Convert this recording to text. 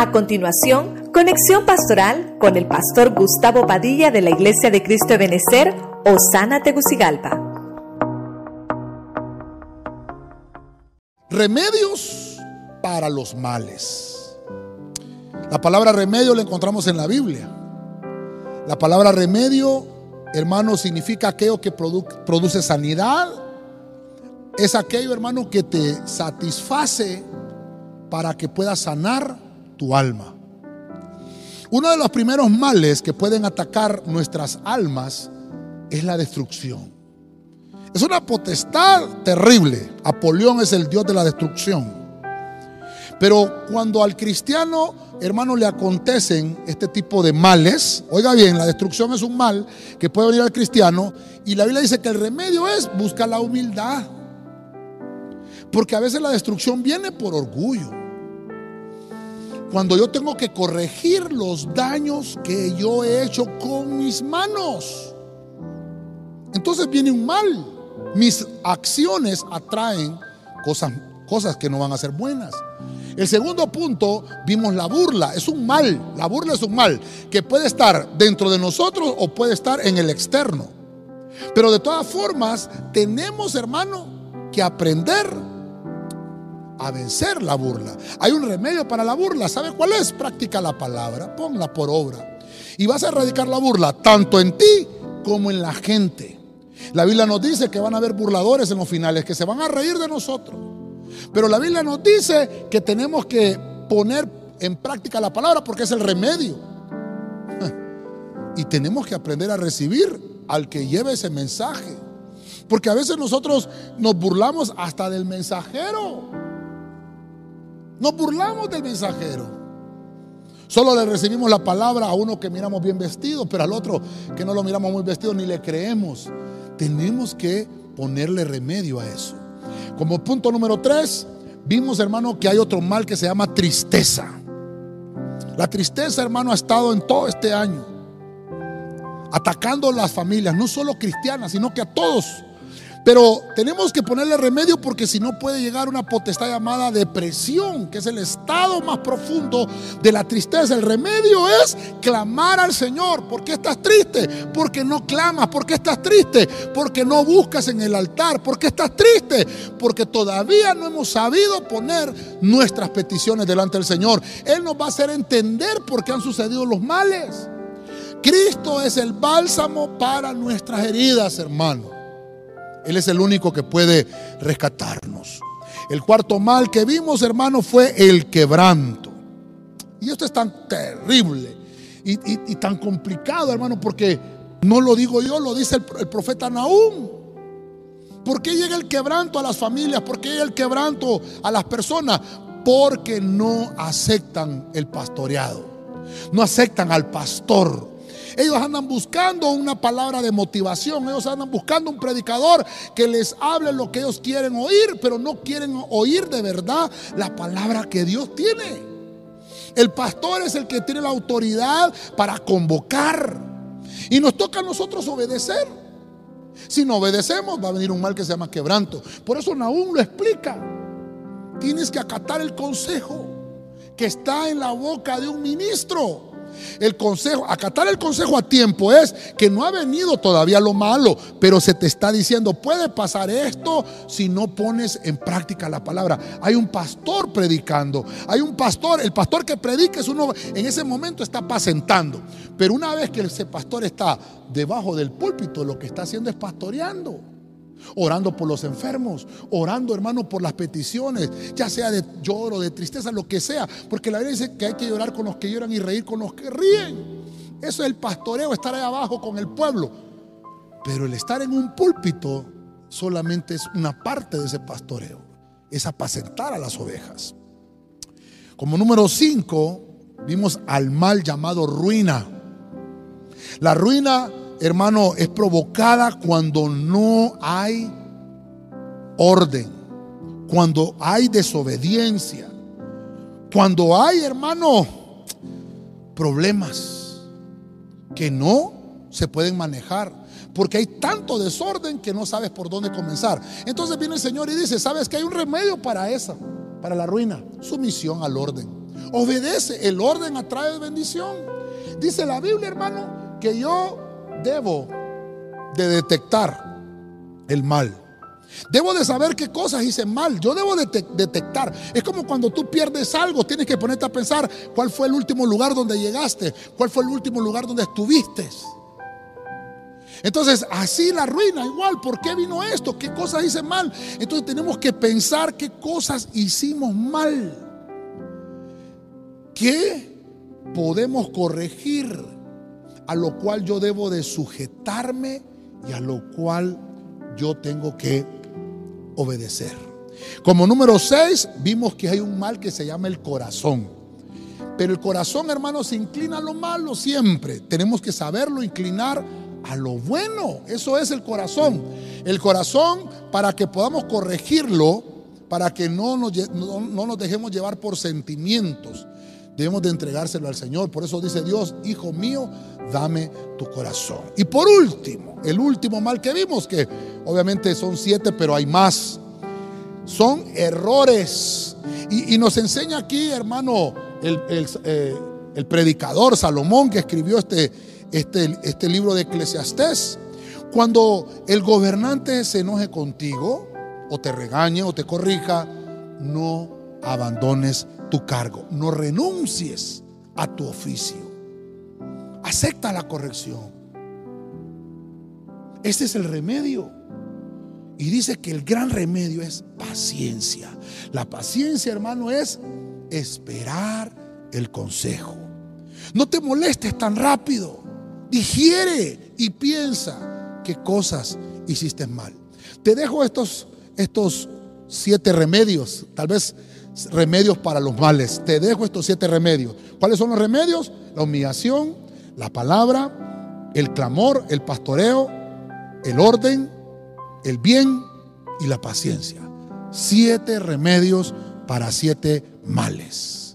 A continuación, conexión pastoral con el pastor Gustavo Padilla de la Iglesia de Cristo de Benecer, Osana Tegucigalpa. Remedios para los males. La palabra remedio la encontramos en la Biblia. La palabra remedio, hermano, significa aquello que produce sanidad. Es aquello, hermano, que te satisface para que puedas sanar tu alma. Uno de los primeros males que pueden atacar nuestras almas es la destrucción. Es una potestad terrible. Apolión es el Dios de la destrucción. Pero cuando al cristiano, hermano, le acontecen este tipo de males, oiga bien, la destrucción es un mal que puede venir al cristiano, y la Biblia dice que el remedio es buscar la humildad. Porque a veces la destrucción viene por orgullo. Cuando yo tengo que corregir los daños que yo he hecho con mis manos. Entonces viene un mal. Mis acciones atraen cosas, cosas que no van a ser buenas. El segundo punto, vimos la burla. Es un mal. La burla es un mal que puede estar dentro de nosotros o puede estar en el externo. Pero de todas formas, tenemos, hermano, que aprender a vencer la burla. Hay un remedio para la burla. ¿Sabe cuál es? Practica la palabra, ponla por obra. Y vas a erradicar la burla tanto en ti como en la gente. La Biblia nos dice que van a haber burladores en los finales, que se van a reír de nosotros. Pero la Biblia nos dice que tenemos que poner en práctica la palabra porque es el remedio. Y tenemos que aprender a recibir al que lleve ese mensaje. Porque a veces nosotros nos burlamos hasta del mensajero. Nos burlamos del mensajero. Solo le recibimos la palabra a uno que miramos bien vestido, pero al otro que no lo miramos muy vestido ni le creemos. Tenemos que ponerle remedio a eso. Como punto número tres, vimos hermano que hay otro mal que se llama tristeza. La tristeza hermano ha estado en todo este año atacando a las familias, no solo cristianas, sino que a todos pero tenemos que ponerle remedio porque si no puede llegar una potestad llamada depresión, que es el estado más profundo de la tristeza. El remedio es clamar al Señor. ¿Por qué estás triste? Porque no clamas. ¿Por qué estás triste? Porque no buscas en el altar. ¿Por qué estás triste? Porque todavía no hemos sabido poner nuestras peticiones delante del Señor. Él nos va a hacer entender por qué han sucedido los males. Cristo es el bálsamo para nuestras heridas, hermano. Él es el único que puede rescatarnos. El cuarto mal que vimos, hermano, fue el quebranto. Y esto es tan terrible y, tan complicado, hermano, porque no lo digo yo, lo dice el, el profeta Nahum. ¿Por qué llega el quebranto a las familias? ¿Por qué llega el quebranto a las personas? Porque no aceptan el pastoreado. No aceptan al pastor. Ellos andan buscando una palabra de motivación. Ellos andan buscando un predicador que les hable lo que ellos quieren oír, pero no quieren oír de verdad la palabra que Dios tiene. El pastor es el que tiene la autoridad para convocar. Y nos toca a nosotros obedecer. Si no obedecemos, va a venir un mal que se llama quebranto. Por eso Nahum lo explica. Tienes que acatar el consejo que está en la boca de un ministro. El consejo, acatar el consejo a tiempo es que no ha venido todavía lo malo, pero se te está diciendo, puede pasar esto si no pones en práctica la palabra. Hay un pastor predicando, hay un pastor, el pastor que predica es uno, en ese momento está apacentando, pero una vez que ese pastor está debajo del púlpito, lo que está haciendo es pastoreando orando por los enfermos, orando, hermano, por las peticiones, ya sea de lloro, de tristeza, lo que sea, porque la Biblia dice que hay que llorar con los que lloran y reír con los que ríen. Eso es el pastoreo, estar ahí abajo con el pueblo. Pero el estar en un púlpito solamente es una parte de ese pastoreo, es apacentar a las ovejas. Como número 5, vimos al mal llamado ruina. La ruina hermano, es provocada cuando no hay orden, cuando hay desobediencia, cuando hay, hermano, problemas que no se pueden manejar. Porque hay tanto desorden que no sabes por dónde comenzar. Entonces viene el Señor y dice, ¿sabes que hay un remedio para esa? Para la ruina. Sumisión al orden. Obedece. El orden atrae bendición. Dice la Biblia, hermano, que yo debo de detectar el mal. Debo de saber qué cosas hice mal. Yo debo de detectar. Es como cuando tú pierdes algo, tienes que ponerte a pensar cuál fue el último lugar donde llegaste, cuál fue el último lugar donde estuviste. Entonces, así la ruina, igual, ¿por qué vino esto? ¿Qué cosas hice mal? Entonces tenemos que pensar qué cosas hicimos mal. ¿Qué podemos corregir? A lo cual yo debo de sujetarme y a lo cual yo tengo que obedecer. Como número 6, vimos que hay un mal que se llama el corazón. Pero el corazón, hermano, se inclina a lo malo siempre. Tenemos que saberlo inclinar a lo bueno. Eso es el corazón. El corazón para que podamos corregirlo, para que no nos, no, nos dejemos llevar por sentimientos. Debemos de entregárselo al Señor. Por eso dice Dios, hijo mío, dame tu corazón. Y por último, el último mal que vimos, que obviamente son siete, pero hay más, son errores. Y, nos enseña aquí, hermano, el, eh, el predicador Salomón que escribió este, este, este libro de Eclesiastés. Cuando el gobernante se enoje contigo, o te regañe, o te corrija, no abandones tu cargo, no renuncies a tu oficio. Acepta la corrección. Este es el remedio. Y dice que el gran remedio es paciencia. La paciencia, hermano, es esperar el consejo. No te molestes tan rápido. Digiere y piensa qué cosas hiciste mal. Te dejo estos, estos siete remedios, tal vez remedios para los males. Te dejo estos siete remedios. ¿Cuáles son los remedios? La humillación, la palabra, el clamor, el pastoreo, el orden, el bien y la paciencia. Siete remedios para siete males.